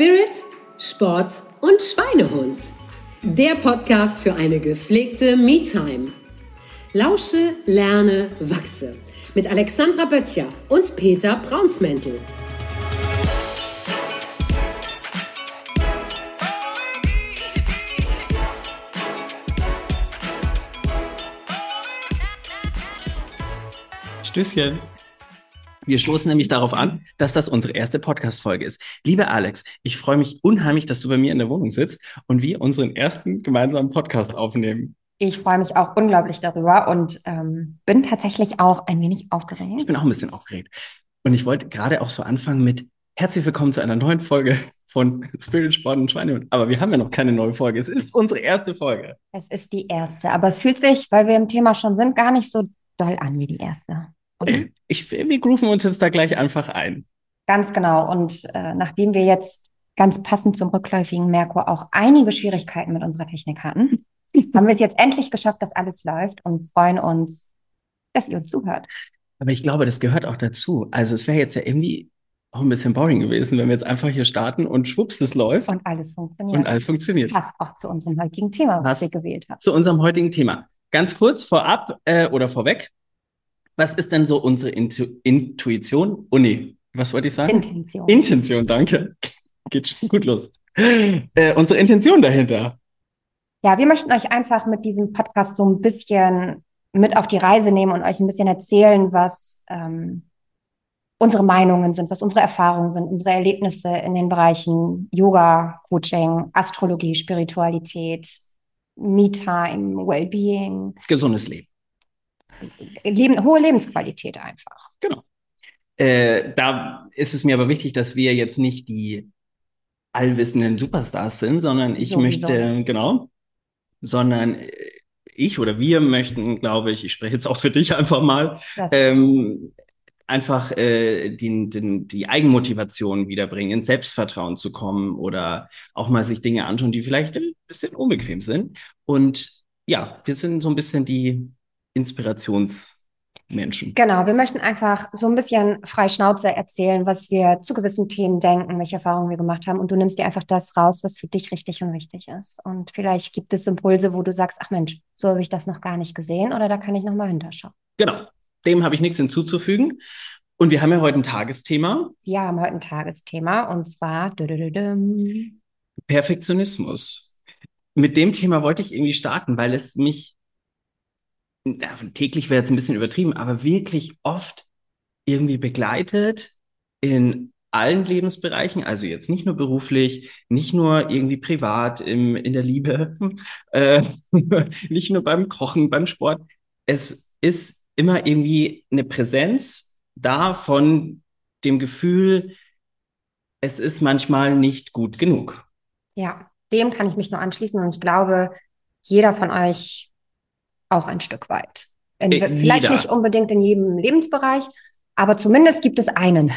Spirit, Sport und Schweinehund. Der Podcast für eine gepflegte Me-Time. Lausche, lerne, wachse. Mit Alexandra Böttcher und Peter Braunsmäntel. Stößchen. Wir stoßen nämlich darauf an, dass das unsere erste Podcast-Folge ist. Liebe Alex, ich freue mich unheimlich, dass du bei mir in der Wohnung sitzt und wir unseren ersten gemeinsamen Podcast aufnehmen. Ich freue mich auch unglaublich darüber und ähm, bin tatsächlich auch ein wenig aufgeregt. Ich bin auch ein bisschen aufgeregt. Und ich wollte gerade auch so anfangen mit Herzlich willkommen zu einer neuen Folge von Spirit, Sport und Schweinehund. Aber wir haben ja noch keine neue Folge. Es ist unsere erste Folge. Es ist die erste, aber es fühlt sich, weil wir im Thema schon sind, gar nicht so doll an wie die erste. Okay. Ich, wir grooven uns jetzt da gleich einfach ein. Ganz genau. Und äh, nachdem wir jetzt ganz passend zum rückläufigen Merkur auch einige Schwierigkeiten mit unserer Technik hatten, haben wir es jetzt endlich geschafft, dass alles läuft und freuen uns, dass ihr uns zuhört. Aber ich glaube, das gehört auch dazu. Also es wäre jetzt ja irgendwie auch ein bisschen boring gewesen, wenn wir jetzt einfach hier starten und schwupps, das läuft. Und alles funktioniert. Und alles funktioniert. Passt auch zu unserem heutigen Thema, was Passt wir gewählt haben. Zu unserem heutigen Thema. Ganz kurz vorab äh, oder vorweg. Was ist denn so unsere Intu Intuition? Oh nee, was wollte ich sagen? Intention. Intention, danke. Geht schon gut los. Äh, unsere Intention dahinter. Ja, wir möchten euch einfach mit diesem Podcast so ein bisschen mit auf die Reise nehmen und euch ein bisschen erzählen, was ähm, unsere Meinungen sind, was unsere Erfahrungen sind, unsere Erlebnisse in den Bereichen Yoga, Coaching, Astrologie, Spiritualität, Me-Time, Wellbeing, Gesundes Leben. Leben, hohe Lebensqualität einfach. Genau. Äh, da ist es mir aber wichtig, dass wir jetzt nicht die allwissenden Superstars sind, sondern ich Sowieso möchte, genau, sondern ich oder wir möchten, glaube ich, ich spreche jetzt auch für dich einfach mal, ähm, einfach äh, die, die, die Eigenmotivation wiederbringen, ins Selbstvertrauen zu kommen oder auch mal sich Dinge anschauen, die vielleicht ein bisschen unbequem sind. Und ja, wir sind so ein bisschen die Inspirationsmenschen. Genau, wir möchten einfach so ein bisschen frei Schnauze erzählen, was wir zu gewissen Themen denken, welche Erfahrungen wir gemacht haben. Und du nimmst dir einfach das raus, was für dich richtig und wichtig ist. Und vielleicht gibt es Impulse, wo du sagst, ach Mensch, so habe ich das noch gar nicht gesehen oder da kann ich nochmal hinterschauen. Genau, dem habe ich nichts hinzuzufügen. Und wir haben ja heute ein Tagesthema, Wir haben heute ein Tagesthema und zwar. Perfektionismus. Mit dem Thema wollte ich irgendwie starten, weil es mich täglich wäre jetzt ein bisschen übertrieben, aber wirklich oft irgendwie begleitet in allen Lebensbereichen, also jetzt nicht nur beruflich, nicht nur irgendwie privat, im, in der Liebe, äh, nicht nur beim Kochen, beim Sport. Es ist immer irgendwie eine Präsenz da von dem Gefühl, es ist manchmal nicht gut genug. Ja, dem kann ich mich nur anschließen und ich glaube, jeder von euch auch ein Stück weit. In, Äh, vielleicht jeder. nicht unbedingt in jedem Lebensbereich, aber zumindest gibt es einen,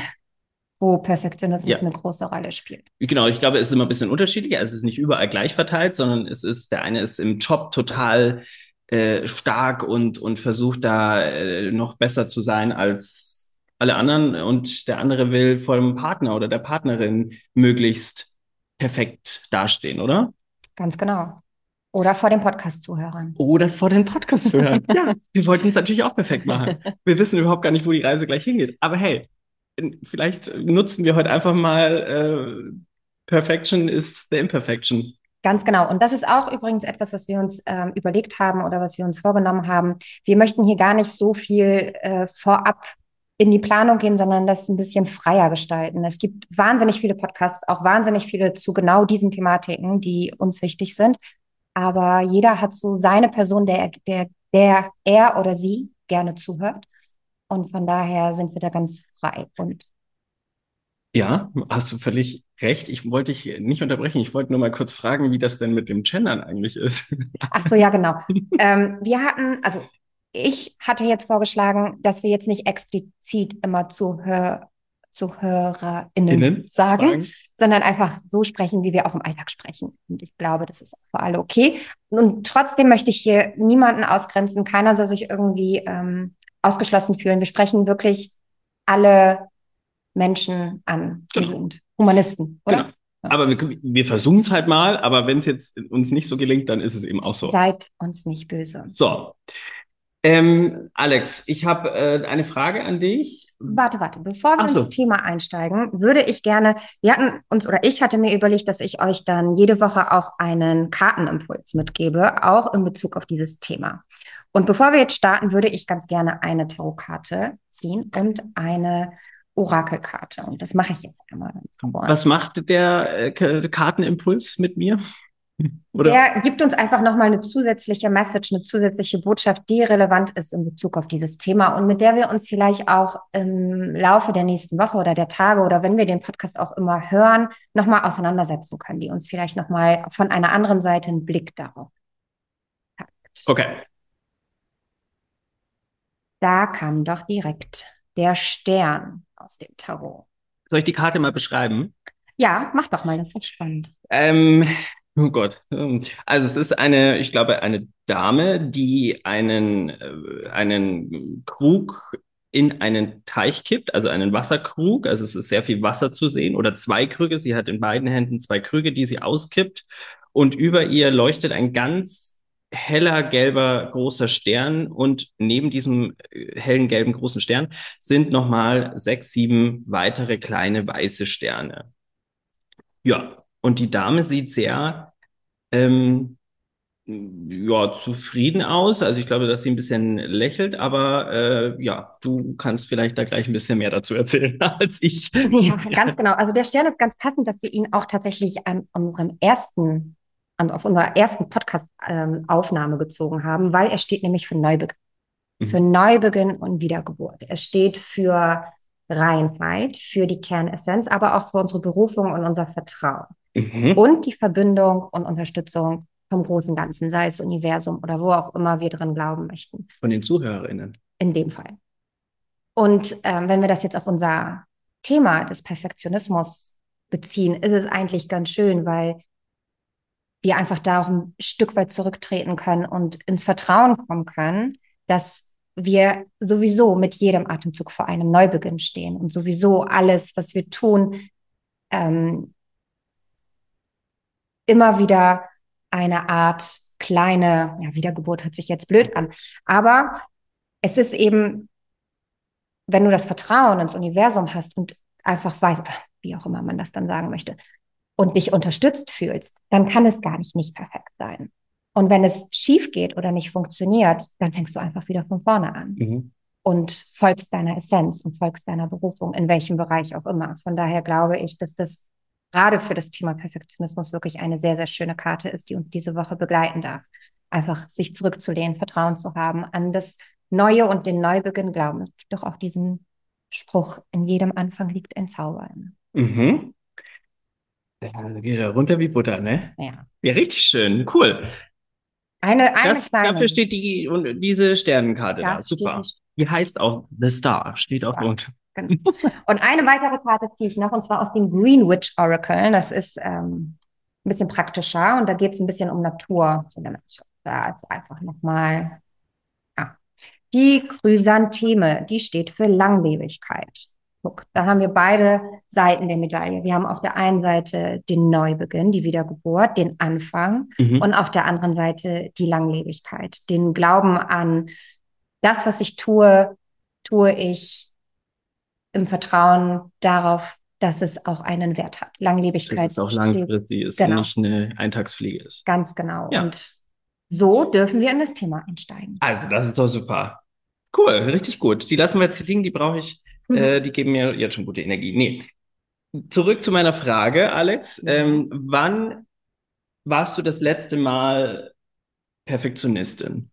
wo Perfektionismus Ja. eine große Rolle spielt. Genau, ich glaube, es ist immer ein bisschen unterschiedlich. Also es ist nicht überall gleich verteilt, sondern es ist, der eine ist im Job total äh, stark und, und versucht da äh, noch besser zu sein als alle anderen und der andere will vor dem Partner oder der Partnerin möglichst perfekt dastehen, oder? Ganz genau. Oder vor den Podcast-Zuhörern. Oder vor den Podcast zu hören. Ja, wir wollten es natürlich auch perfekt machen. Wir wissen überhaupt gar nicht, wo die Reise gleich hingeht. Aber hey, vielleicht nutzen wir heute einfach mal äh, Perfection is the imperfection. Ganz genau. Und das ist auch übrigens etwas, was wir uns ähm, überlegt haben oder was wir uns vorgenommen haben. Wir möchten hier gar nicht so viel äh, vorab in die Planung gehen, sondern das ein bisschen freier gestalten. Es gibt wahnsinnig viele Podcasts, auch wahnsinnig viele zu genau diesen Thematiken, die uns wichtig sind. Aber jeder hat so seine Person, der, der, der er oder sie gerne zuhört. Und von daher sind wir da ganz frei. Und Ja, hast du völlig recht. Ich wollte dich nicht unterbrechen. Ich wollte nur mal kurz fragen, wie das denn mit dem Gendern eigentlich ist. Ach so, ja, genau. ähm, wir hatten, also ich hatte jetzt vorgeschlagen, dass wir jetzt nicht explizit immer Zuhör, ZuhörerInnen Innen sagen, sagen. sondern einfach so sprechen, wie wir auch im Alltag sprechen. Und ich glaube, das ist für alle okay. Und trotzdem möchte ich hier niemanden ausgrenzen. Keiner soll sich irgendwie ähm, ausgeschlossen fühlen. Wir sprechen wirklich alle Menschen an. Wir Genau. sind Humanisten, oder? Genau. Aber wir, wir versuchen es halt mal, aber wenn es jetzt uns nicht so gelingt, dann ist es eben auch so. Seid uns nicht böse. So. Ähm, Alex, ich habe äh, eine Frage an dich. Warte, warte, bevor wir so. ins Thema einsteigen, würde ich gerne, wir hatten uns oder ich hatte mir überlegt, dass ich euch dann jede Woche auch einen Kartenimpuls mitgebe, auch in Bezug auf dieses Thema. Und bevor wir jetzt starten, würde ich ganz gerne eine Tarotkarte ziehen und eine Orakelkarte. Und das mache ich jetzt einmal. Was macht der äh, Kartenimpuls mit mir? Oder? Der gibt uns einfach nochmal eine zusätzliche Message, eine zusätzliche Botschaft, die relevant ist in Bezug auf dieses Thema und mit der wir uns vielleicht auch im Laufe der nächsten Woche oder der Tage oder wenn wir den Podcast auch immer hören, nochmal auseinandersetzen können, die uns vielleicht nochmal von einer anderen Seite einen Blick darauf hat. Okay. Da kam doch direkt der Stern aus dem Tarot. Soll ich die Karte mal beschreiben? Ja, mach doch mal, das wird spannend. Ähm, oh Gott. Ähm, Also es ist eine, ich glaube, eine Dame, die einen, äh, einen Krug in einen Teich kippt, also einen Wasserkrug. Also es ist sehr viel Wasser zu sehen oder zwei Krüge. Sie hat in beiden Händen zwei Krüge, die sie auskippt. Und über ihr leuchtet ein ganz heller gelber großer Stern. Und neben diesem äh, hellen gelben großen Stern sind nochmal sechs, sieben weitere kleine weiße Sterne. Ja, und die Dame sieht sehr ähm, ja, zufrieden aus. Also ich glaube, dass sie ein bisschen lächelt, aber äh, ja, du kannst vielleicht da gleich ein bisschen mehr dazu erzählen als ich. Ja, ganz genau. Also der Stern ist ganz passend, dass wir ihn auch tatsächlich an unserem ersten, an, auf unserer ersten Podcast-Aufnahme gezogen haben, weil er steht nämlich für Neubeginn. Mhm. Für Neubeginn und Wiedergeburt. Er steht für Reinheit, für die Kernessenz, aber auch für unsere Berufung und unser Vertrauen. Mhm. Und die Verbindung und Unterstützung vom großen Ganzen, sei es Universum oder wo auch immer wir drin glauben möchten. Von den ZuhörerInnen. In dem Fall. Und ähm, wenn wir das jetzt auf unser Thema des Perfektionismus beziehen, ist es eigentlich ganz schön, weil wir einfach da auch ein Stück weit zurücktreten können und ins Vertrauen kommen können, dass wir sowieso mit jedem Atemzug vor einem Neubeginn stehen und sowieso alles, was wir tun, ähm, immer wieder eine Art kleine, ja, Wiedergeburt hört sich jetzt blöd an, aber es ist eben, wenn du das Vertrauen ins Universum hast und einfach weißt, wie auch immer man das dann sagen möchte, und dich unterstützt fühlst, dann kann es gar nicht nicht perfekt sein. Und wenn es schief geht oder nicht funktioniert, dann fängst du einfach wieder von vorne an Mhm. und folgst deiner Essenz und folgst deiner Berufung, in welchem Bereich auch immer. Von daher glaube ich, dass das gerade für das Thema Perfektionismus wirklich eine sehr, sehr schöne Karte ist, die uns diese Woche begleiten darf. Einfach sich zurückzulehnen, Vertrauen zu haben an das Neue und den Neubeginn glauben. Doch auch diesen Spruch, in jedem Anfang liegt ein Zauber. Mhm. Ja, geht er runter wie Butter, ne? Ja. Ja, richtig schön. Cool. Eine, eine Das, kleine. dafür steht die, und diese Sternenkarte Ja, da. Super. Die heißt auch The Star, steht auch Star. drunter. Genau. Und eine weitere Karte ziehe ich noch, und zwar aus dem Greenwich Oracle. Das ist ähm, ein bisschen praktischer und da geht es ein bisschen um Natur. Da ist einfach nochmal ja. die Chrysantheme, die steht für Langlebigkeit. Guck, da haben wir beide Seiten der Medaille. Wir haben auf der einen Seite den Neubeginn, die Wiedergeburt, den Anfang Mhm. und auf der anderen Seite die Langlebigkeit, den Glauben an das, was ich tue, tue ich im Vertrauen darauf, dass es auch einen Wert hat. Langlebigkeit Dass es auch langfristig ist Genau. und nicht eine Eintagsfliege ist. ganz genau. Ja. Und so dürfen wir in das Thema einsteigen. Also, das ist doch super. Cool, richtig gut. Die lassen wir jetzt hier liegen, die brauche ich, Mhm. äh, die geben mir jetzt schon gute Energie. Nee. Zurück zu meiner Frage, Alex. Ähm, wann warst du das letzte Mal Perfektionistin?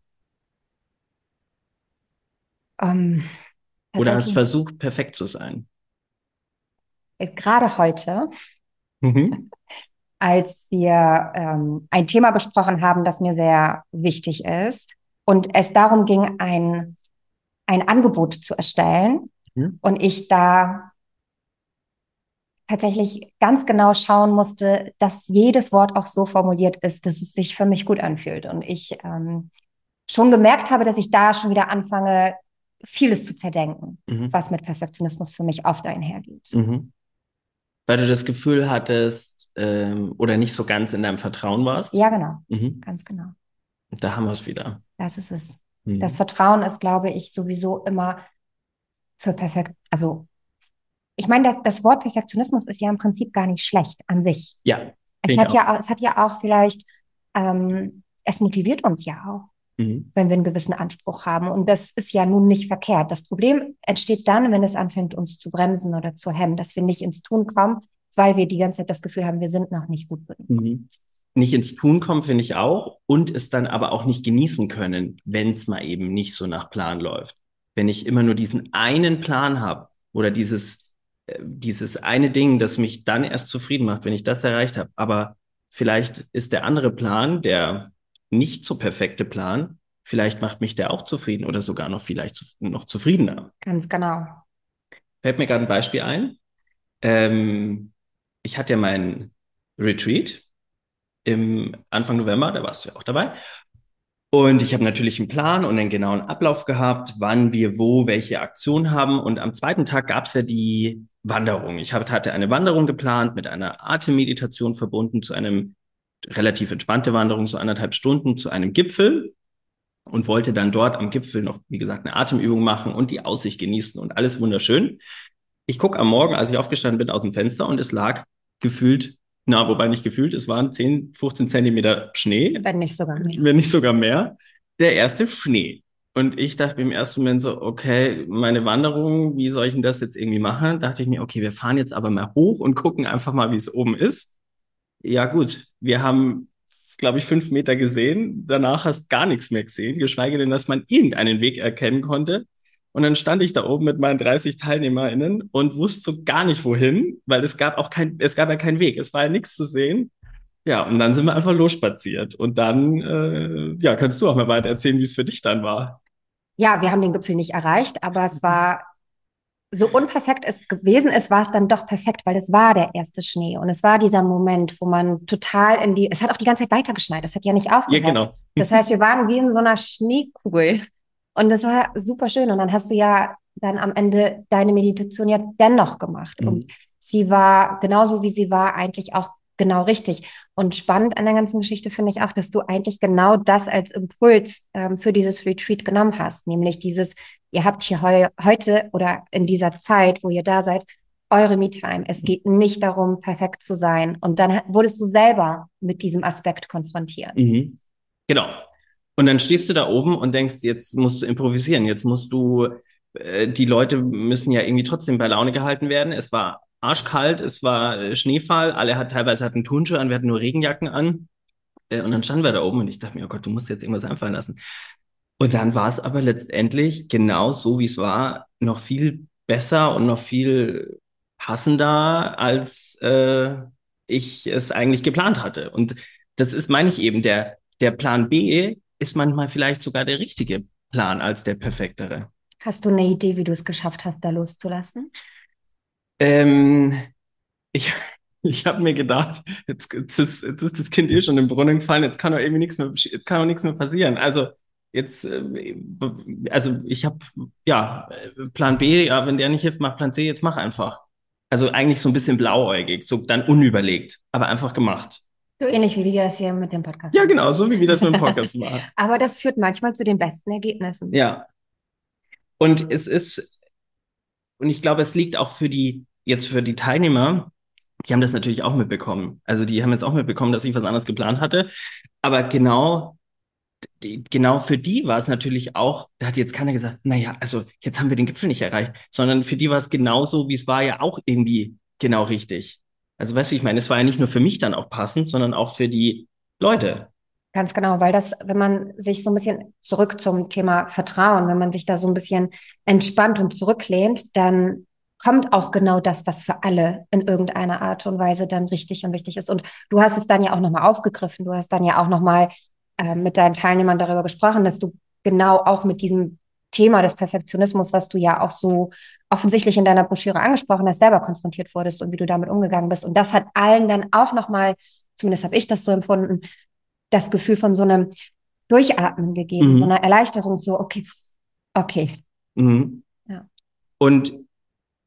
Ähm, Oder hast versucht, perfekt zu sein? äh, gerade heute, Mhm. als wir ähm, ein Thema besprochen haben, das mir sehr wichtig ist und es darum ging, ein, ein Angebot zu erstellen Mhm. und ich da tatsächlich ganz genau schauen musste, dass jedes Wort auch so formuliert ist, dass es sich für mich gut anfühlt und ich ähm, schon gemerkt habe, dass ich da schon wieder anfange, vieles zu zerdenken, Mhm. was mit Perfektionismus für mich oft einhergeht. Mhm. Weil du das Gefühl hattest, ähm, oder nicht so ganz in deinem Vertrauen warst. Ja, genau, Mhm. ganz genau. Da haben wir es wieder. Das ist es. Mhm. Das Vertrauen ist, glaube ich, sowieso immer für perfekt. Also, ich meine, das, das Wort Perfektionismus ist ja im Prinzip gar nicht schlecht an sich. Ja, Es hat auch. ja, auch- es hat ja auch vielleicht, ähm, es motiviert uns ja auch, Mhm. wenn wir einen gewissen Anspruch haben. Und das ist ja nun nicht verkehrt. Das Problem entsteht dann, wenn es anfängt, uns zu bremsen oder zu hemmen, dass wir nicht ins Tun kommen, weil wir die ganze Zeit das Gefühl haben, wir sind noch nicht gut genug. Mhm. Nicht ins Tun kommen, finde ich auch. Und es dann aber auch nicht genießen können, wenn es mal eben nicht so nach Plan läuft. Wenn ich immer nur diesen einen Plan habe oder dieses, äh, dieses eine Ding, das mich dann erst zufrieden macht, wenn ich das erreicht habe. Aber vielleicht ist der andere Plan, der nicht so perfekte Plan, vielleicht macht mich der auch zufrieden oder sogar noch vielleicht noch zufriedener. Ganz genau. Fällt mir gerade ein Beispiel ein. Ähm, ich hatte ja meinen Retreat im Anfang November, da warst du ja auch dabei. Und ich habe natürlich einen Plan und einen genauen Ablauf gehabt, wann wir wo welche Aktion haben. Und am zweiten Tag gab es ja die Wanderung. Ich hab, hatte eine Wanderung geplant mit einer Atemmeditation verbunden zu einem relativ entspannte Wanderung, so anderthalb Stunden zu einem Gipfel und wollte dann dort am Gipfel noch, wie gesagt, eine Atemübung machen und die Aussicht genießen und alles wunderschön. Ich gucke am Morgen, als ich aufgestanden bin, aus dem Fenster und es lag gefühlt, na, wobei nicht gefühlt, es waren 10, 15 Zentimeter Schnee, Wenn nicht sogar mehr. wenn nicht sogar mehr, der erste Schnee. Und ich dachte mir im ersten Moment so, okay, meine Wanderung, wie soll ich denn das jetzt irgendwie machen? Dachte ich mir, okay, wir fahren jetzt aber mal hoch und gucken einfach mal, wie es oben ist. Ja, gut, wir haben, glaube ich, fünf Meter gesehen. Danach hast gar nichts mehr gesehen, geschweige denn, dass man irgendeinen Weg erkennen konnte. Und dann stand ich da oben mit meinen 30 TeilnehmerInnen und wusste so gar nicht wohin, weil es gab auch kein, es gab ja keinen Weg. Es war ja nichts zu sehen. Ja, und dann sind wir einfach losspaziert. Und dann, äh, ja, kannst du auch mal weiter erzählen, wie es für dich dann war. Ja, wir haben den Gipfel nicht erreicht, aber es war so unperfekt es gewesen ist, war es dann doch perfekt, weil es war der erste Schnee und es war dieser Moment, wo man total in die, es hat auch die ganze Zeit weitergeschneit, es hat ja nicht Ja, aufgehört. genau. Das heißt, wir waren wie in so einer Schneekugel und das war super schön und dann hast du ja dann am Ende deine Meditation ja dennoch gemacht Mhm. und sie war genauso wie sie war eigentlich auch genau richtig. Und spannend an der ganzen Geschichte finde ich auch, dass du eigentlich genau das als Impuls ähm, für dieses Retreat genommen hast, nämlich dieses, ihr habt hier heu heute oder in dieser Zeit, wo ihr da seid, eure Me-Time. Es geht nicht darum, perfekt zu sein. Und dann wurdest du selber mit diesem Aspekt konfrontiert. Mhm. Genau. Und dann stehst du da oben und denkst, jetzt musst du improvisieren, jetzt musst du, äh, die Leute müssen ja irgendwie trotzdem bei Laune gehalten werden. Es war arschkalt, es war äh, Schneefall, alle hat teilweise hatten Turnschuhe an, wir hatten nur Regenjacken an. Äh, und dann standen wir da oben und ich dachte mir, oh Gott, du musst jetzt irgendwas einfallen lassen. Und dann war es aber letztendlich genau so, wie es war, noch viel besser und noch viel passender, als äh, ich es eigentlich geplant hatte. Und das ist, meine ich eben, der, der Plan B ist manchmal vielleicht sogar der richtige Plan als der perfektere. Hast du eine Idee, wie du es geschafft hast, da loszulassen? Ähm, ich ich habe mir gedacht, jetzt, jetzt, ist, jetzt ist das Kind eh schon im Brunnen gefallen, jetzt kann doch irgendwie nichts mehr, jetzt kann doch nichts mehr passieren. Also jetzt, äh, also ich habe, ja, Plan B, ja, wenn der nicht hilft, mach Plan C, jetzt mach einfach. Also eigentlich so ein bisschen blauäugig, so dann unüberlegt, aber einfach gemacht. So ähnlich wie wir das hier mit dem Podcast Ja, machen. genau, so wie wir das mit dem Podcast machen. Aber das führt manchmal zu den besten Ergebnissen. Ja. Und es ist, und ich glaube, es liegt auch für die, jetzt für die Teilnehmer, die haben das natürlich auch mitbekommen. Also die haben jetzt auch mitbekommen, dass ich was anderes geplant hatte. Aber genau, die, genau für die war es natürlich auch, da hat jetzt keiner gesagt, naja, also jetzt haben wir den Gipfel nicht erreicht, sondern für die war es genauso, wie es war, ja auch irgendwie genau richtig. Also weißt du, ich meine, es war ja nicht nur für mich dann auch passend, sondern auch für die Leute. Ganz genau, weil das, wenn man sich so ein bisschen zurück zum Thema Vertrauen, wenn man sich da so ein bisschen entspannt und zurücklehnt, dann kommt auch genau das, was für alle in irgendeiner Art und Weise dann richtig und wichtig ist. Und du hast es dann ja auch nochmal aufgegriffen. Du hast dann ja auch nochmal äh, mit deinen Teilnehmern darüber gesprochen, dass du genau auch mit diesem Thema des Perfektionismus, was du ja auch so offensichtlich in deiner Broschüre angesprochen hast, selber konfrontiert wurdest und wie du damit umgegangen bist. Und das hat allen dann auch nochmal, zumindest habe ich das so empfunden, das Gefühl von so einem Durchatmen gegeben, Mhm. so einer Erleichterung, so, okay, okay. Mhm. Ja. Und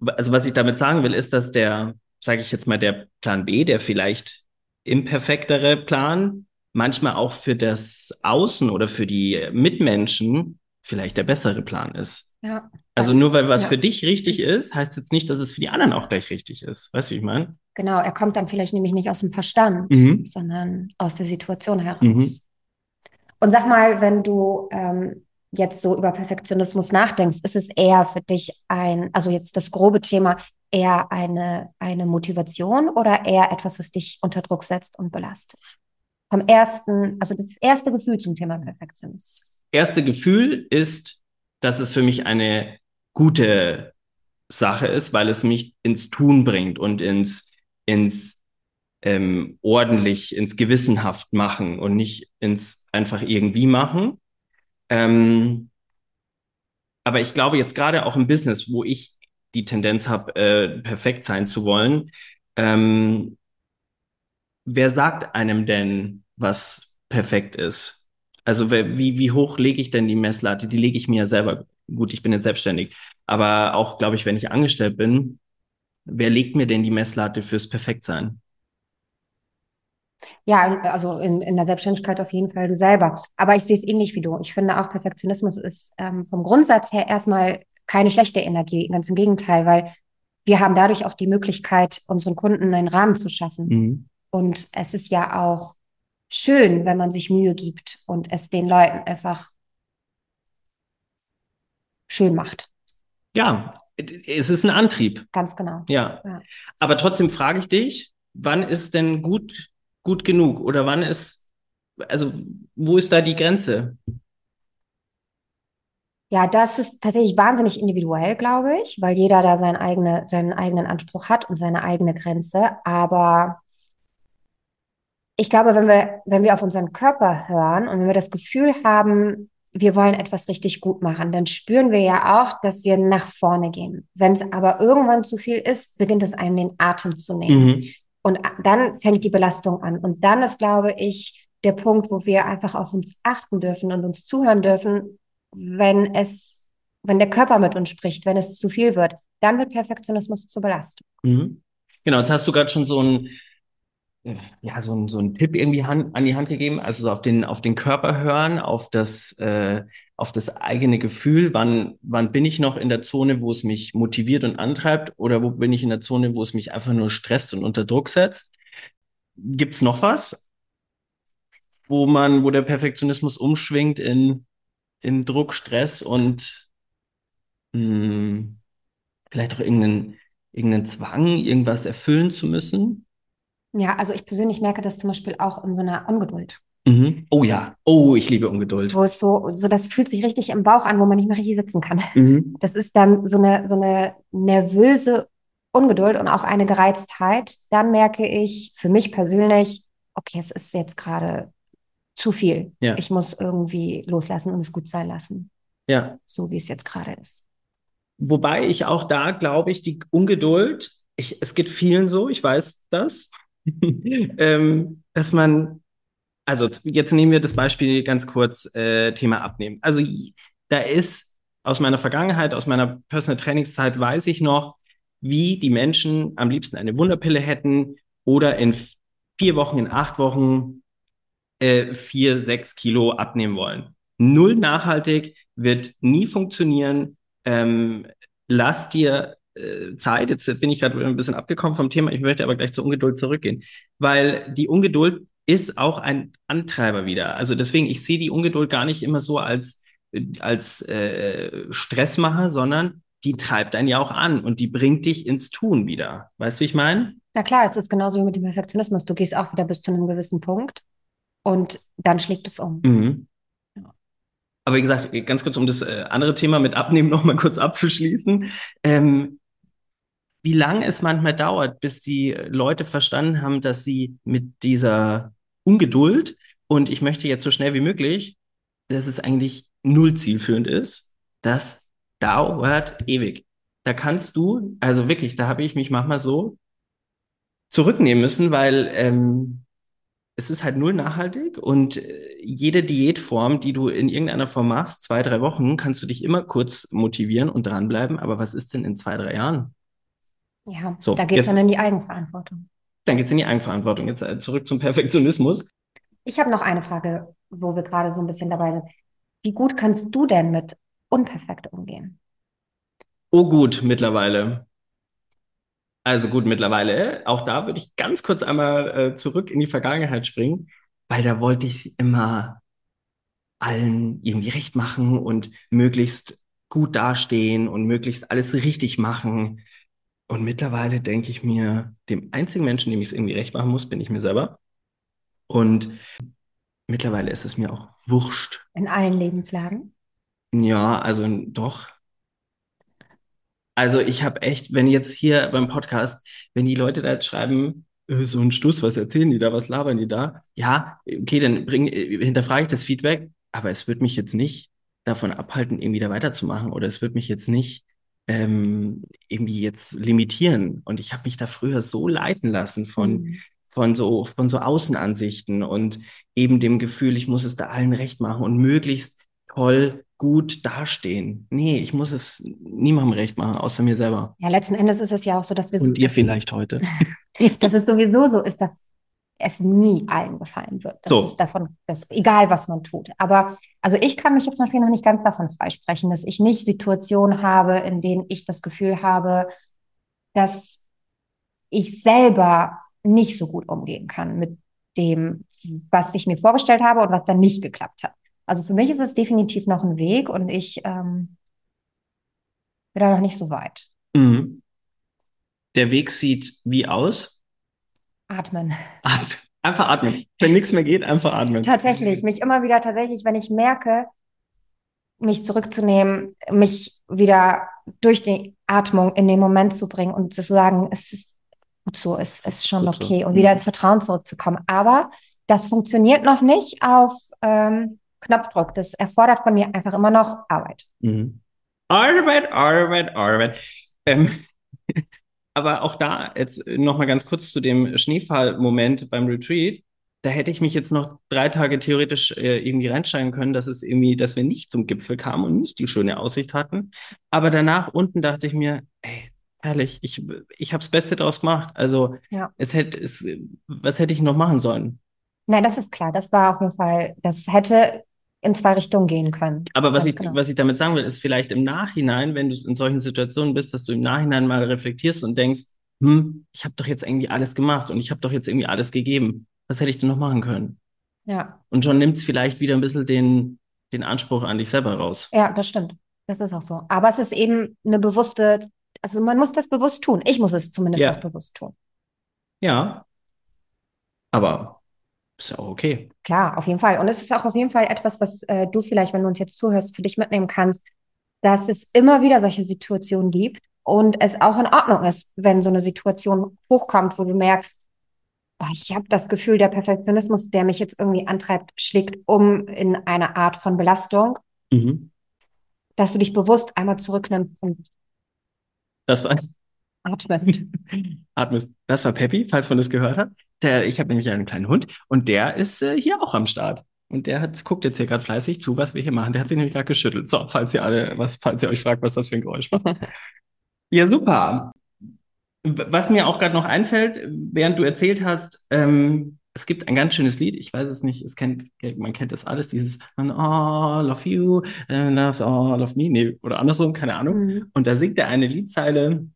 also was ich damit sagen will, ist, dass der, sage ich jetzt mal, der Plan B, der vielleicht imperfektere Plan, manchmal auch für das Außen oder für die Mitmenschen vielleicht der bessere Plan ist. Ja. Also nur weil was Ja. für dich richtig ist, heißt jetzt nicht, dass es für die anderen auch gleich richtig ist. Weißt du, wie ich meine? Genau, er kommt dann vielleicht nämlich nicht aus dem Verstand, Mhm. sondern aus der Situation heraus. Mhm. Und sag mal, wenn du ähm, jetzt so über Perfektionismus nachdenkst, ist es eher für dich ein, also jetzt das grobe Thema, eher eine, eine Motivation oder eher etwas, was dich unter Druck setzt und belastet? Vom ersten, also das erste Gefühl zum Thema Perfektionismus. erste Gefühl ist, dass es für mich eine gute Sache ist, weil es mich ins Tun bringt und ins, ins ähm, ordentlich, ins gewissenhaft machen und nicht ins einfach irgendwie machen. Ähm, aber ich glaube jetzt gerade auch im Business, wo ich die Tendenz habe, äh, perfekt sein zu wollen, ähm, wer sagt einem denn, was perfekt ist? Also wer, wie, wie hoch lege ich denn die Messlatte? Die lege ich mir ja selber. Gut, ich bin jetzt selbstständig. Aber auch, glaube ich, wenn ich angestellt bin, wer legt mir denn die Messlatte fürs Perfektsein? Ja, also in, in der Selbstständigkeit auf jeden Fall du selber. Aber ich sehe es ähnlich wie du. Ich finde auch, Perfektionismus ist ähm, vom Grundsatz her erstmal keine schlechte Energie. Ganz im Gegenteil, weil wir haben dadurch auch die Möglichkeit, unseren Kunden einen Rahmen zu schaffen. Mhm. Und es ist ja auch schön, wenn man sich Mühe gibt und es den Leuten einfach schön macht. Ja, es ist ein Antrieb. Ganz genau. Ja. Ja. Aber trotzdem frage ich dich, wann ist denn gut, gut genug? Oder wann ist, also, wo ist da die Grenze? Ja, das ist tatsächlich wahnsinnig individuell, glaube ich, weil jeder da seinen eigene, seinen eigenen Anspruch hat und seine eigene Grenze. Aber ich glaube, wenn wir, wenn wir auf unseren Körper hören und wenn wir das Gefühl haben, wir wollen etwas richtig gut machen, dann spüren wir ja auch, dass wir nach vorne gehen. Wenn es aber irgendwann zu viel ist, beginnt es einem den Atem zu nehmen. Mhm. Und dann fängt die Belastung an. Und dann ist, glaube ich, der Punkt, wo wir einfach auf uns achten dürfen und uns zuhören dürfen, wenn es, wenn der Körper mit uns spricht, wenn es zu viel wird, dann wird Perfektionismus zur Belastung. Mhm. Genau, jetzt hast du gerade schon so ein, ja, so ein, so ein Tipp irgendwie han- an die Hand gegeben, also so auf den, auf den Körper hören, auf das, äh, auf das eigene Gefühl, wann, wann bin ich noch in der Zone, wo es mich motiviert und antreibt, oder wo bin ich in der Zone, wo es mich einfach nur stresst und unter Druck setzt? Gibt's noch was, wo man, wo der Perfektionismus umschwingt in, in Druck, Stress und mh, vielleicht auch irgendeinen, irgendeinen Zwang, irgendwas erfüllen zu müssen? Ja, also ich persönlich merke das zum Beispiel auch in so einer Ungeduld, Mhm. Oh ja, oh, ich liebe Ungeduld. wo es so, so, das fühlt sich richtig im Bauch an, wo man nicht mehr richtig sitzen kann. Mhm. Das ist dann so eine, so eine nervöse Ungeduld und auch eine Gereiztheit. Dann merke ich für mich persönlich, okay, es ist jetzt gerade zu viel. Ja. Ich muss irgendwie loslassen und es gut sein lassen, Ja, so wie es jetzt gerade ist. wobei ich auch da glaube ich, die Ungeduld, ich, es geht vielen so, ich weiß das, ähm, dass man, also jetzt nehmen wir das Beispiel ganz kurz, äh, Thema Abnehmen. Also da ist aus meiner Vergangenheit, aus meiner Personal Trainingszeit weiß ich noch, wie die Menschen am liebsten eine Wunderpille hätten oder in vier Wochen, in acht Wochen äh, vier, sechs Kilo abnehmen wollen. Null nachhaltig, wird nie funktionieren. Ähm, lass dir Zeit. Jetzt bin ich gerade ein bisschen abgekommen vom Thema. Ich möchte aber gleich zur Ungeduld zurückgehen, weil die Ungeduld ist auch ein Antreiber wieder. Also deswegen, ich sehe die Ungeduld gar nicht immer so als, als äh, Stressmacher, sondern die treibt einen ja auch an und die bringt dich ins Tun wieder. Weißt du, wie ich meine? Na klar, es ist genauso wie mit dem Perfektionismus. Du gehst auch wieder bis zu einem gewissen Punkt und dann schlägt es um. Mhm. Aber wie gesagt, ganz kurz, um das äh, andere Thema mit Abnehmen noch mal kurz abzuschließen. Ähm, wie lange es manchmal dauert, bis die Leute verstanden haben, dass sie mit dieser Ungeduld und ich möchte jetzt so schnell wie möglich, dass es eigentlich null zielführend ist, das dauert ewig. Da kannst du, also wirklich, da habe ich mich manchmal so zurücknehmen müssen, weil ähm, es ist halt null nachhaltig und äh, jede Diätform, die du in irgendeiner Form machst, zwei, drei Wochen, kannst du dich immer kurz motivieren und dranbleiben. Aber was ist denn in zwei, drei Jahren? Ja, So, da geht es dann in die Eigenverantwortung. Dann geht's in die Eigenverantwortung. Jetzt äh, zurück zum Perfektionismus. Ich habe noch eine Frage, wo wir gerade so ein bisschen dabei sind. Wie gut kannst du denn mit unperfekt umgehen? Oh gut, mittlerweile. Also gut, mittlerweile. Auch da würde ich ganz kurz einmal äh, zurück in die Vergangenheit springen, weil da wollte ich immer allen irgendwie recht machen und möglichst gut dastehen und möglichst alles richtig machen. Und mittlerweile denke ich mir, dem einzigen Menschen, dem ich es irgendwie recht machen muss, bin ich mir selber. Und mittlerweile ist es mir auch wurscht. In allen Lebenslagen? Ja, also doch. Also ich habe echt, wenn jetzt hier beim Podcast, wenn die Leute da jetzt schreiben, äh, so ein Stuss, was erzählen die da, was labern die da? Ja, okay, dann bring, äh, hinterfrage ich das Feedback, aber es wird mich jetzt nicht davon abhalten, irgendwie da weiterzumachen oder es wird mich jetzt nicht ähm, irgendwie jetzt limitieren. Und ich habe mich da früher so leiten lassen von Mhm. von so, von so Außenansichten und eben dem Gefühl, ich muss es da allen recht machen und möglichst toll, gut dastehen. Nee, ich muss es niemandem recht machen, außer mir selber. Ja, letzten Endes ist es ja auch so, dass wir Und dir dass, vielleicht heute. dass es sowieso so ist, dass es nie allen gefallen wird. Das So. ist davon, das, egal was man tut. Aber also ich kann mich jetzt zum Beispiel noch nicht ganz davon freisprechen, dass ich nicht Situationen habe, in denen ich das Gefühl habe, dass ich selber nicht so gut umgehen kann mit dem, was ich mir vorgestellt habe und was dann nicht geklappt hat. Also für mich ist es definitiv noch ein Weg und ich ähm, bin da noch nicht so weit. Mhm. Der Weg sieht wie aus? Atmen. Atmen. Einfach atmen. Wenn nichts mehr geht, einfach atmen. Tatsächlich, mich immer wieder tatsächlich, wenn ich merke, mich zurückzunehmen, mich wieder durch die Atmung in den Moment zu bringen und zu sagen, es ist gut so, es ist schon gut so. okay und Mhm. wieder ins Vertrauen zurückzukommen. Aber das funktioniert noch nicht auf ähm, Knopfdruck. Das erfordert von mir einfach immer noch Arbeit. Mhm. Arbeit, Arbeit, Arbeit. Ähm, aber auch da jetzt nochmal ganz kurz zu dem Schneefallmoment beim Retreat. Da hätte ich mich jetzt noch drei Tage theoretisch äh, irgendwie reinsteigen können, dass es irgendwie, dass wir nicht zum Gipfel kamen und nicht die schöne Aussicht hatten. Aber danach unten dachte ich mir, ey, herrlich, ich, ich habe das Beste draus gemacht. Also Ja. es hätte, es, was hätte ich noch machen sollen? Nein, das ist klar. Das war auf jeden Fall, das hätte in zwei Richtungen gehen können. Aber was ich, genau. was ich damit sagen will, ist vielleicht im Nachhinein, wenn du in solchen Situationen bist, dass du im Nachhinein mal reflektierst und denkst, hm, ich habe doch jetzt irgendwie alles gemacht und ich habe doch jetzt irgendwie alles gegeben. Was hätte ich denn noch machen können? Ja, Und schon nimmt es vielleicht wieder ein bisschen den, den Anspruch an dich selber raus. ja, das stimmt. Das ist auch so. Aber es ist eben eine bewusste, also man muss das bewusst tun. Ich muss es zumindest Ja. auch bewusst tun. Ja. Aber ist ja auch okay. Klar, auf jeden Fall. Und es ist auch auf jeden Fall etwas, was äh, du vielleicht, wenn du uns jetzt zuhörst, für dich mitnehmen kannst, dass es immer wieder solche Situationen gibt und es auch in Ordnung ist, wenn so eine Situation hochkommt, wo du merkst, ich habe das Gefühl, der Perfektionismus, der mich jetzt irgendwie antreibt, schlägt um in eine Art von Belastung, Mhm. dass du dich bewusst einmal zurücknimmst und Das war, atmest. atmest. Das war Peppi, falls man das gehört hat. Der, ich habe nämlich einen kleinen Hund und der ist äh, hier auch am Start. Und der hat, guckt jetzt hier gerade fleißig zu, was wir hier machen. Der hat sich nämlich gerade geschüttelt. So, falls ihr alle, was, falls ihr euch fragt, was das für ein Geräusch war. Ja, super. Was mir auch gerade noch einfällt, während du erzählt hast, ähm, es gibt ein ganz schönes Lied, ich weiß es nicht, es kennt, man kennt das alles, dieses all of you and loves all of me, nee, oder andersrum, keine Ahnung. Mhm. Und da singt er eine Liedzeile,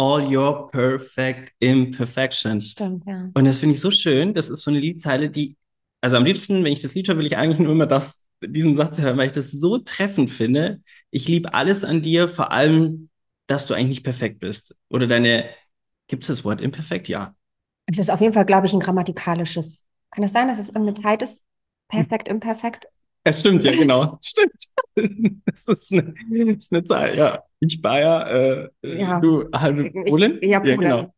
All your perfect imperfections. Stimmt, ja. Und das finde ich so schön. Das ist so eine Liedzeile, die, also am liebsten, wenn ich das Lied höre, will ich eigentlich nur immer das, diesen Satz hören, weil ich das so treffend finde. Ich liebe alles an dir, vor allem, dass du eigentlich nicht perfekt bist. Oder deine, gibt es das Wort imperfekt? Ja. Es ist auf jeden Fall, glaube ich, ein grammatikalisches. Kann es sein, dass es irgendeine Zeit ist? Perfekt, imperfekt? Es stimmt, ja, genau. Stimmt. Das ist eine, das ist eine Zahl, ja. Ich Bayer, äh, äh, Ja. du halbe Polin? Ja, Polen. genau.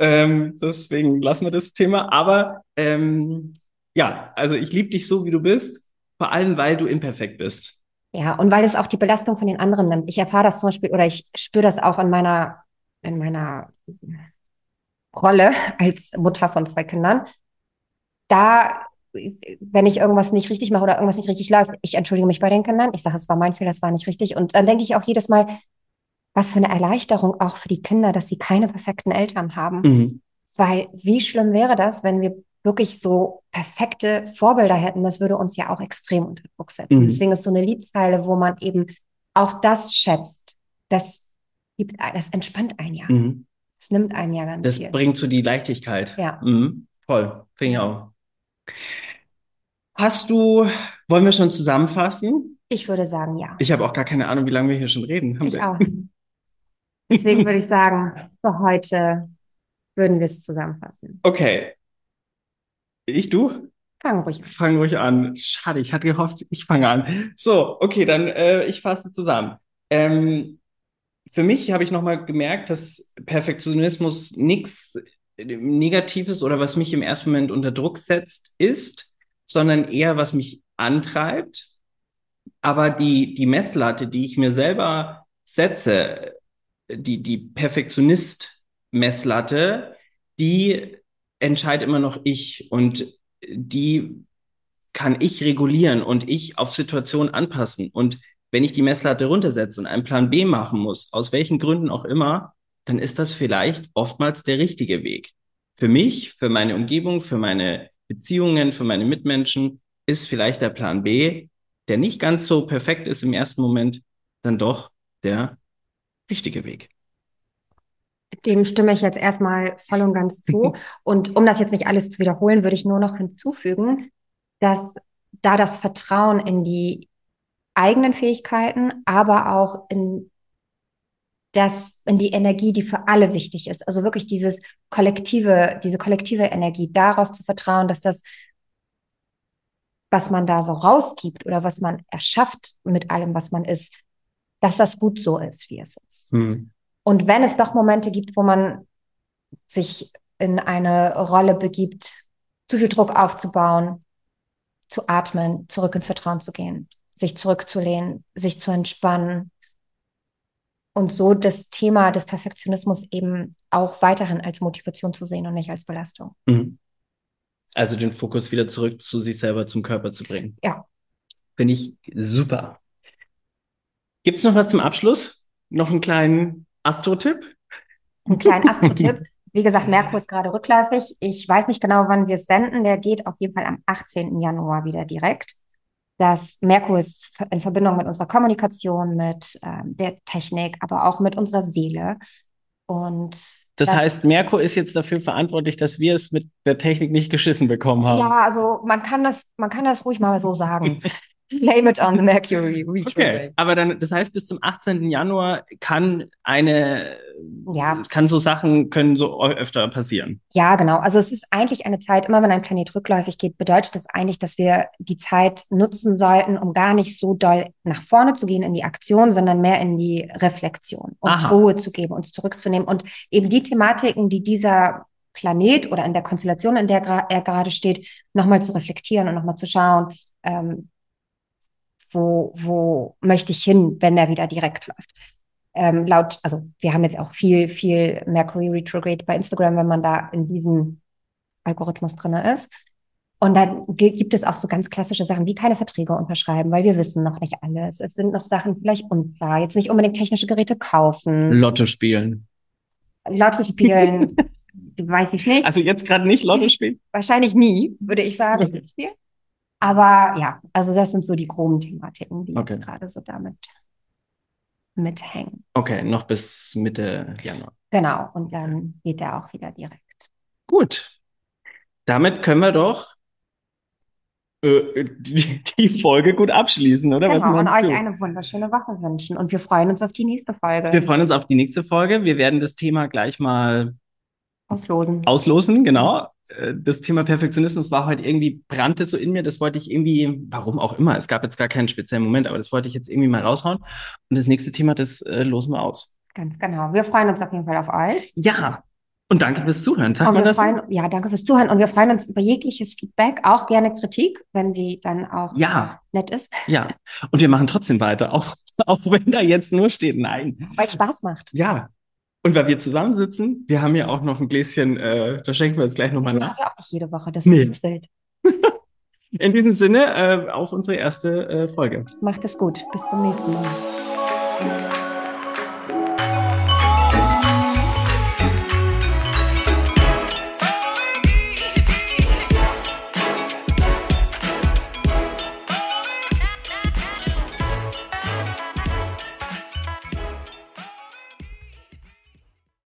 Ähm, deswegen lassen wir das Thema. Aber ähm, ja, also ich liebe dich so, wie du bist, vor allem, weil du imperfekt bist. Ja, und weil es auch die Belastung von den anderen nimmt. Ich erfahre das zum Beispiel oder ich spüre das auch in meiner, in meiner Rolle als Mutter von zwei Kindern. Da, wenn ich irgendwas nicht richtig mache oder irgendwas nicht richtig läuft, ich entschuldige mich bei den Kindern. Ich sage, es war mein Fehler, es war nicht richtig. Und dann denke ich auch jedes Mal, was für eine Erleichterung auch für die Kinder, dass sie keine perfekten Eltern haben. Mhm. Weil wie schlimm wäre das, wenn wir wirklich so perfekte Vorbilder hätten? Das würde uns ja auch extrem unter Druck setzen. Mhm. Deswegen ist so eine Liedzeile, wo man eben auch das schätzt, das gibt, das entspannt einen ja. Mhm. Das nimmt einen ja ganz Das viel. bringt so die Leichtigkeit. Ja. Mhm. Voll. Finde ich auch. Hast du, wollen wir schon zusammenfassen? Ich würde sagen, ja. Ich habe auch gar keine Ahnung, wie lange wir hier schon reden. Haben Ich auch. Deswegen würde ich sagen, für heute würden wir es zusammenfassen. Okay. Ich, du? Fang ruhig an. Fang ruhig an. Schade, ich hatte gehofft, ich fange an. So, okay, dann äh, ich fasse zusammen. Ähm, für mich habe ich nochmal gemerkt, dass Perfektionismus nichts Negatives oder was mich im ersten Moment unter Druck setzt, ist, sondern eher was mich antreibt. Aber die, die Messlatte, die ich mir selber setze, die, die Perfektionist-Messlatte, die entscheide immer noch ich und die kann ich regulieren und ich auf Situationen anpassen. Und wenn ich die Messlatte runtersetze und einen Plan B machen muss, aus welchen Gründen auch immer, dann ist das vielleicht oftmals der richtige Weg. Für mich, für meine Umgebung, für meine Beziehungen, für meine Mitmenschen ist vielleicht der Plan B, der nicht ganz so perfekt ist im ersten Moment, dann doch der richtige Weg. Dem stimme ich jetzt erstmal voll und ganz zu. Und um das jetzt nicht alles zu wiederholen, würde ich nur noch hinzufügen, dass da das Vertrauen in die eigenen Fähigkeiten, aber auch in das, in die Energie, die für alle wichtig ist. Also wirklich dieses kollektive, diese kollektive Energie, darauf zu vertrauen, dass das, was man da so rausgibt oder was man erschafft mit allem, was man ist, dass das gut so ist, wie es ist. Hm. Und wenn es doch Momente gibt, wo man sich in eine Rolle begibt, zu viel Druck aufzubauen, zu atmen, zurück ins Vertrauen zu gehen, sich zurückzulehnen, sich zu entspannen und so das Thema des Perfektionismus eben auch weiterhin als Motivation zu sehen und nicht als Belastung. Mhm. Also den Fokus wieder zurück zu sich selber, zum Körper zu bringen. Ja. Finde ich super. Gibt es noch was zum Abschluss? Noch einen kleinen Astro-Tipp? Einen kleinen Astro-Tipp. Wie gesagt, Merkur ist gerade rückläufig. Ich weiß nicht genau, wann wir es senden. Der geht auf jeden Fall am 18. Januar wieder direkt. Das Merkur ist in Verbindung mit unserer Kommunikation, mit ähm, der Technik, aber auch mit unserer Seele. Und Das das- heißt, Merkur ist jetzt dafür verantwortlich, dass wir es mit der Technik nicht geschissen bekommen haben. ja, also man kann das, man kann das ruhig mal so sagen. Blame it on the Mercury Okay, retrograde. aber dann, das heißt, bis zum 18. Januar kann eine, Ja. kann so Sachen, können so öfter passieren. Ja, genau. Also es ist eigentlich eine Zeit, immer wenn ein Planet rückläufig geht, bedeutet das eigentlich, dass wir die Zeit nutzen sollten, um gar nicht so doll nach vorne zu gehen in die Aktion, sondern mehr in die Reflexion, uns Aha. Ruhe zu geben, uns zurückzunehmen und eben die Thematiken, die dieser Planet oder in der Konstellation, in der er gerade steht, nochmal zu reflektieren und nochmal zu schauen, ähm, wo, wo möchte ich hin, wenn er wieder direkt läuft. Ähm, laut, also wir haben jetzt auch viel, viel Mercury Retrograde bei Instagram, wenn man da in diesem Algorithmus drin ist. Und dann gi- gibt es auch so ganz klassische Sachen wie keine Verträge unterschreiben, weil wir wissen noch nicht alles. Es sind noch Sachen vielleicht unklar. Jetzt nicht unbedingt technische Geräte kaufen, Lotto spielen. Lotto spielen, weiß ich nicht. Also jetzt gerade nicht Lotto spielen? Wahrscheinlich nie, würde ich sagen. Aber ja, also das sind so die groben Thematiken, die Okay. jetzt gerade so damit mithängen. Okay, noch bis Mitte Januar. Genau, und dann geht er auch wieder direkt. Gut. Damit können wir doch äh, die, die Folge gut abschließen, oder? Was Genau, und meinst euch du? eine wunderschöne Woche wünschen. Und wir freuen uns auf die nächste Folge. Wir freuen uns auf die nächste Folge. Wir werden das Thema gleich mal Auslosen. auslosen, genau. Äh, Das Thema Perfektionismus war heute irgendwie, brannte so in mir, das wollte ich irgendwie, warum auch immer, es gab jetzt gar keinen speziellen Moment, aber das wollte ich jetzt irgendwie mal raushauen. Und das nächste Thema, das äh, losen wir aus. Ganz genau. Wir freuen uns auf jeden Fall auf euch. Ja, und danke fürs Zuhören. Sagt man das so? freuen, ja, danke fürs Zuhören. Und wir freuen uns über jegliches Feedback, auch gerne Kritik, wenn sie dann auch Ja. nett ist, Ja, und wir machen trotzdem weiter, auch, auch wenn da jetzt nur steht Nein. weil es Spaß macht. Ja, und weil wir zusammensitzen, wir haben ja auch noch ein Gläschen, äh, da schenken wir jetzt gleich Das nochmal machen nach. wir auch nicht jede Woche. Das Nee. ist wild. In diesem Sinne, äh, auf unsere erste äh, Folge. Macht es gut. Bis zum nächsten Mal.